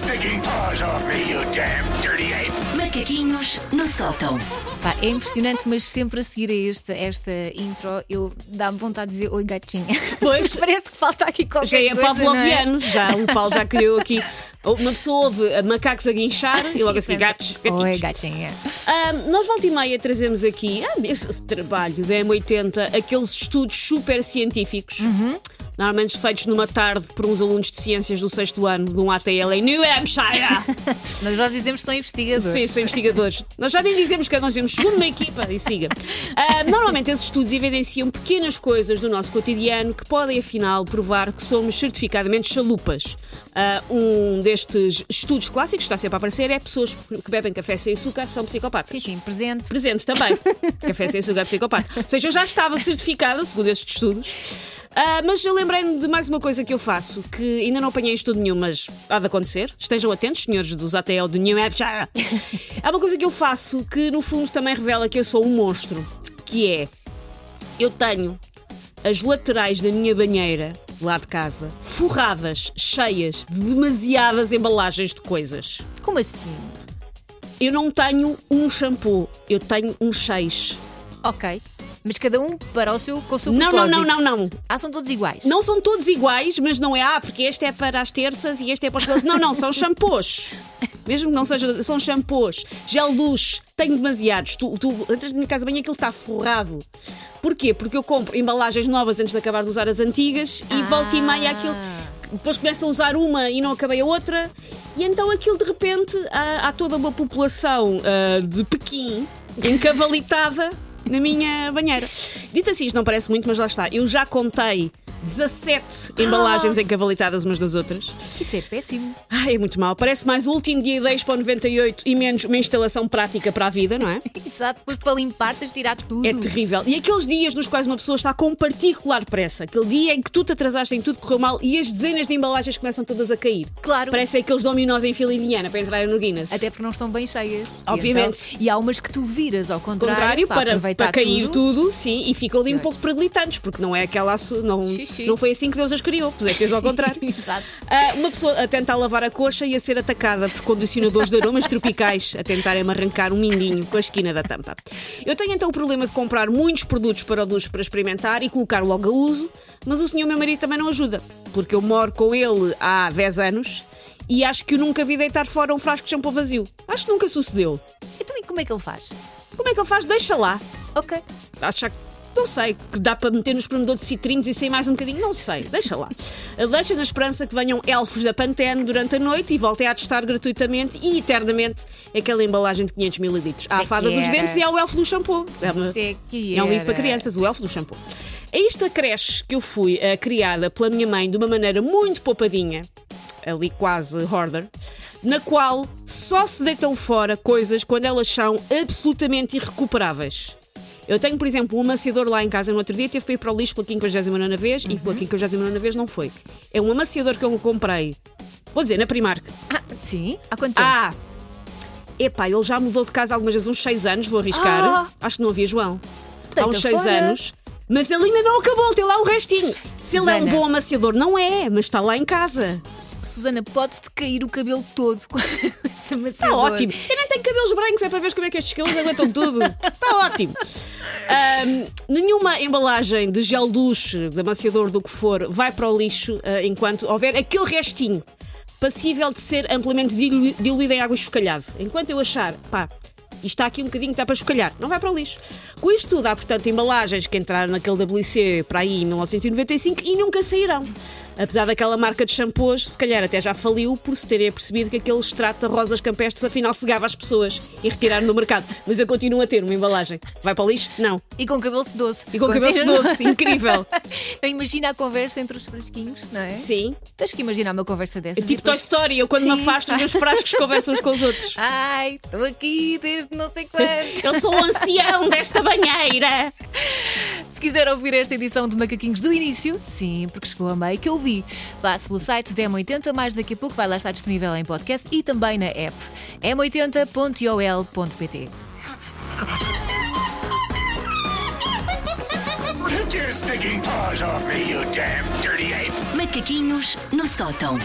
stinking paws off me, you damn dirty ape! Macaquinhos no sótão. Pá, é impressionante, mas sempre a seguir a esta, esta intro, eu dá-me vontade de dizer oi gatinha. Pois. Parece que falta aqui qualquer Já é coisa. não pavloviano, já, o Paulo já criou aqui. Uma pessoa ouve macacos a guinchar e logo a seguir gatos. Oi gatinhos. gatinha. Ah, nós volta e meia trazemos aqui ah, esse trabalho da M80, aqueles estudos super científicos. Uhum. Normalmente feitos numa tarde por uns alunos de ciências do sexto ano de um ATL em New Hampshire. Nós já dizemos que são investigadores. Sim, são investigadores. Nós já nem dizemos que nós dizemos segundo uma equipa e siga. Ah, normalmente esses estudos evidenciam pequenas coisas do nosso cotidiano que podem afinal provar que somos certificadamente chalupas. Ah, um destes estudos clássicos que está sempre a aparecer é pessoas que bebem café sem açúcar são psicopatas. Sim, sim, presente. Presente também. Café sem açúcar psicopata. Ou seja, eu já estava certificada, segundo estes estudos. Ah, mas eu lembrei-me de mais uma coisa que eu faço, que ainda não apanhei estudo nenhum, mas há de acontecer. Estejam atentos, senhores dos ATL de New Hampshire. Há uma coisa que eu faço que, no fundo, também revela que eu sou um monstro, que é eu tenho as laterais da minha banheira lá de casa forradas, cheias de demasiadas embalagens de coisas. Como assim? Eu não tenho um shampoo, eu tenho um seis. Ok. Mas cada um para o seu, com o seu Não, não, propósito. não, não, não. Ah, são todos iguais. Não são todos iguais, mas não é, ah, porque este é para as terças e este é para os. Não, não, são shampoos. Mesmo que não sejam, são shampoos. Gel luz, tenho demasiados. Tu, tu entras na minha casa bem aquilo está forrado. Porquê? Porque eu compro embalagens novas antes de acabar de usar as antigas e volto e meia aquilo. Depois começo a usar uma e não acabei a outra. E então aquilo de repente há, há toda uma população ah, de Pequim encavalitada na minha banheira. Dito assim, isto não parece muito, mas lá está. Eu já contei 17 embalagens encavalitadas umas das outras. Isso é péssimo. Ai, é muito mal. Parece mais o último dia da Expo 98 e menos uma instalação prática para a vida, não é? Exato, porque para limpar tens de tirar tudo. É terrível. E aqueles dias nos quais uma pessoa está com particular pressa, aquele dia em que tu te atrasaste em tudo correu mal e as dezenas de embalagens começam todas a cair. Claro. Parece aqueles dominós em fila indiana para entrarem no Guinness. Até porque não estão bem cheias. E Obviamente. então- E, há umas que tu viras ao contrário, contrário, para, aproveitar para cair tudo. tudo. sim, e ficam ali um pouco predilitantes, porque não é aquela. Não, Xixi. Não foi assim que Deus as criou, puseste ao contrário. Exato. Ah, uma pessoa a tentar lavar a coxa e a ser atacada por condicionadores de aromas tropicais a tentarem arrancar um mindinho com a esquina da tampa. Eu tenho então o problema de comprar muitos produtos para o duche para experimentar e colocar logo a uso, mas o senhor meu marido também não ajuda, porque eu moro com ele há 10 anos e acho que eu nunca vi deitar fora um frasco de shampoo vazio. Acho que nunca sucedeu. Então e como é que ele faz? Como é que ele faz? Deixa lá. Ok. Acha que. Não sei, que dá para meter no espremedor de citrinos e sair mais um bocadinho? Não sei, deixa lá. Deixa na esperança que venham elfos da Pantene durante a noite e voltem a testar gratuitamente e eternamente aquela embalagem de 500 ml. Há a fada dos dentes e há o elfo do shampoo. É, uma- é é um livro para crianças, o elfo do shampoo. É esta creche que eu fui eh, criada pela minha mãe de uma maneira muito poupadinha, ali quase hoarder, na qual só se deitam fora coisas quando elas são absolutamente irrecuperáveis. Eu tenho, por exemplo, um amaciador lá em casa no outro dia, teve para ir para o lixo pela 59 vez e pela 59 vez não foi. É um amaciador que eu comprei, vou dizer, na Primark. Ah, sim? Há quanto tempo? Ah! Epá, ele já mudou de casa algumas vezes, uns 6 anos, vou arriscar. Ah! Acho que não havia João. Há Deita uns 6 fora. anos. Mas ele ainda não acabou, tem lá um restinho. Se ele é um bom amaciador, não é, mas está lá em casa. Susana, pode-te cair o cabelo todo com esse Está amaciador. ótimo. Eu nem tenho cabelos brancos, é para ver como é que estes cabelos aguentam tudo. Está ótimo. Ahm, nenhuma embalagem de gel duche, de amaciador, do que for, vai para o lixo ah, enquanto houver aquele restinho passível de ser amplamente dilu- diluído em água esfocalhado. Enquanto eu achar, pá, e está aqui um bocadinho que está para esfocalhar, não vai para o lixo. Com isto tudo, há portanto embalagens que entraram naquele WC para aí em 1995 e nunca sairão. Apesar daquela marca de shampoos, se calhar até já faliu por se terem percebido que aquele extrato de rosas campestres afinal cegava as pessoas e retiraram no mercado. Mas eu continuo a ter uma embalagem. Vai para o lixo? Não. E com cabelo sedoso. E com cabelo Continua. sedoso, incrível. Não imagina a conversa entre os frasquinhos, não é? Sim. Tens que imaginar uma conversa dessas. É tipo depois- Toy Story, eu quando me Sim. afasto, os meus frascos conversam uns com os outros. Ai, estou aqui desde não sei quando. Eu sou o ancião desta banheira. Se quiser ouvir esta edição de Macaquinhos do início, sim, porque chegou a meio que eu vi. Passe pelo site da M80, mais daqui a pouco vai lá estar disponível em podcast e também na app m80.ol.pt. Take your stinking paws off me, you damn dirty ape! Macaquinhos no sótão.